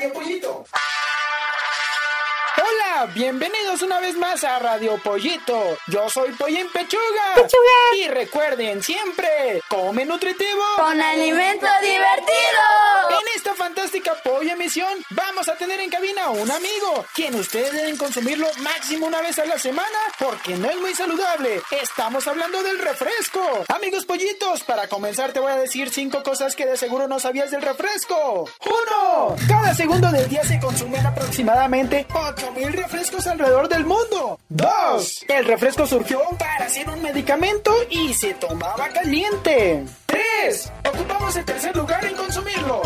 Radio Pollito. Hola, bienvenidos una vez más a Radio Pollito. Yo soy Pollín Pechuga. Pechuga. Y recuerden siempre, come nutritivo. Con alimento divertido. En esta fantástica pollo emisión vamos a tener en cabina a un amigo, quien ustedes deben consumirlo máximo una vez a la semana porque no es muy saludable. Estamos hablando del refresco. Amigos pollitos, para comenzar te voy a decir cinco cosas que de seguro no sabías del refresco. Uno, cada segundo del día se consumen aproximadamente 8000 refrescos alrededor del mundo. Dos, el refresco surgió para ser un medicamento y se tomaba caliente. 3. Ocupamos el tercer lugar en consumirlo.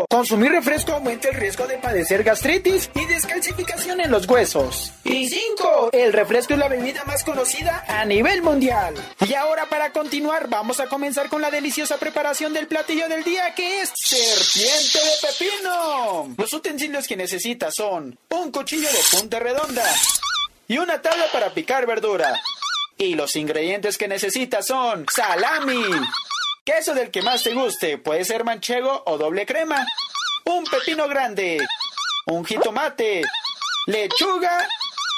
4. Consumir refresco aumenta el riesgo de padecer gastritis y descalcificación en los huesos. Y 5. El refresco es la bebida más conocida a nivel mundial. Y ahora para continuar vamos a comenzar con la deliciosa preparación del platillo del día que es serpiente de pepino. Los utensilios que necesitas son un cuchillo de punta redonda y una tabla para picar verdura. Y los ingredientes que necesitas son salami, queso del que más te guste, puede ser manchego o doble crema, un pepino grande, un jitomate, lechuga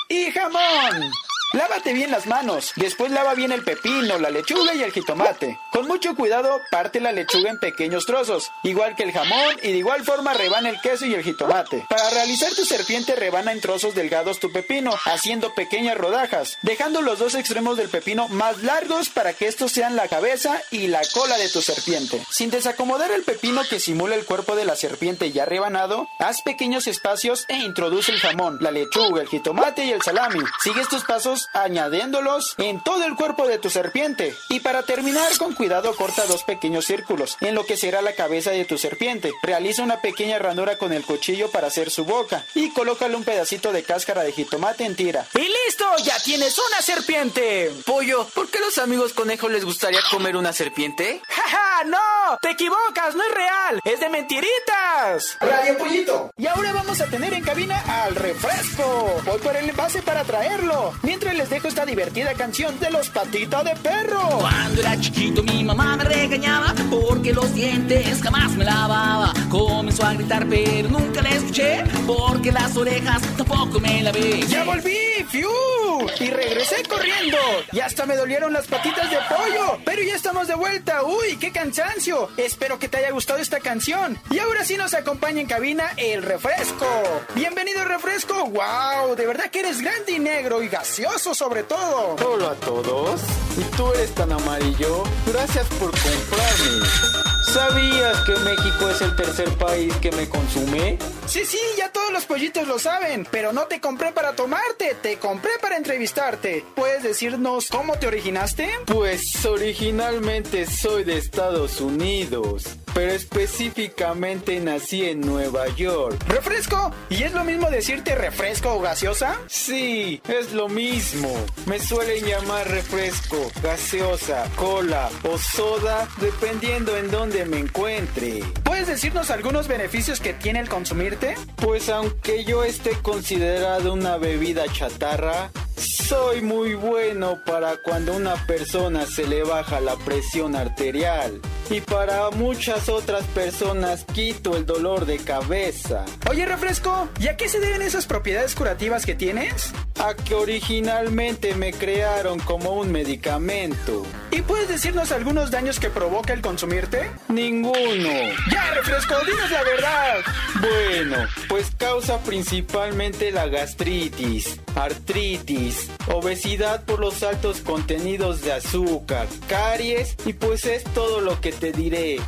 y jamón. Lávate bien las manos, después lava bien el pepino, la lechuga y el jitomate. Con mucho cuidado parte la lechuga en pequeños trozos, igual que el jamón y de igual forma rebana el queso y el jitomate. Para realizar tu serpiente rebana en trozos delgados tu pepino, haciendo pequeñas rodajas, dejando los dos extremos del pepino más largos para que estos sean la cabeza y la cola de tu serpiente. Sin desacomodar el pepino que simula el cuerpo de la serpiente ya rebanado, haz pequeños espacios e introduce el jamón, la lechuga, el jitomate y el salami. Sigue estos pasos añadiéndolos en todo el cuerpo de tu serpiente. Y para terminar, con cuidado corta dos pequeños círculos en lo que será la cabeza de tu serpiente. Realiza una pequeña ranura con el cuchillo para hacer su boca y colócale un pedacito de cáscara de jitomate en tira. ¡Y listo! ¡Ya tienes una serpiente! Pollo, ¿por qué a los amigos conejos les gustaría comer una serpiente? ¡Ja, ¡No! ¡Te equivocas! ¡No es real! ¡Es de mentiritas! Radio Pollito. Y ahora vamos a tener en cabina al refresco. Voy por el envase para traerlo. Mientras les dejo esta divertida canción de los patitas de perro. Cuando era chiquito mi mamá me regañaba porque los dientes jamás me lavaba. Comenzó a gritar pero nunca la escuché porque las orejas tampoco me lavé. ¡Ya volví! ¡Fiu! Y regresé corriendo. Y hasta me dolieron las patitas de pollo. Pero ya estamos de vuelta. ¡Uy, qué cansancio! Espero que te haya gustado esta canción. Y ahora sí nos acompaña en cabina el refresco. Bienvenido refresco. ¡Wow! De verdad que eres grande y negro y gaseoso sobre todo. Hola a todos. ¿Y tú eres tan amarillo? Gracias por comprarme. ¿Sabías que México es el tercer país que me consume? Sí, sí, ya todos los pollitos lo saben, pero no te compré para tomarte, te compré para entrevistarte. ¿Puedes decirnos cómo te originaste? Pues originalmente soy de Estados Unidos, pero específicamente nací en Nueva York. ¿Refresco? ¿Y es lo mismo decirte refresco o gaseosa? Sí, es lo mismo. Me suelen llamar refresco, gaseosa, cola o soda, dependiendo en dónde me encuentre. ¿Puedes decirnos algunos beneficios que tiene el consumirte? Pues aunque yo esté considerado una bebida chatarra, soy muy bueno para cuando una persona se le baja la presión arterial. Y para muchas otras personas quito el dolor de cabeza. Oye, refresco, ¿y a qué se deben esas propiedades curativas que tienes? A que originalmente me crearon como un medicamento. ¿Y puedes decirnos algunos daños que provoca el consumirte? Ninguno. Ya, refresco, dinos la verdad. Bueno, pues causa principalmente la gastritis, artritis, obesidad por los altos contenidos de azúcar, caries y pues es todo lo que te diré.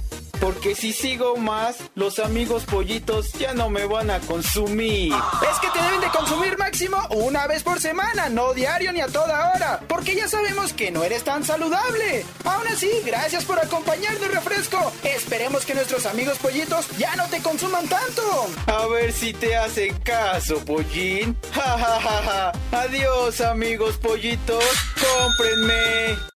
Porque si sigo más, los amigos pollitos ya no me van a consumir. Es que te deben de consumir máximo una vez por semana, no diario ni a toda hora. Porque ya sabemos que no eres tan saludable. Aún así, gracias por acompañarnos, refresco. Esperemos que nuestros amigos pollitos ya no te consuman tanto. A ver si te hacen caso, pollín. Ja, ja, ja, ja. Adiós, amigos pollitos. Cómprenme.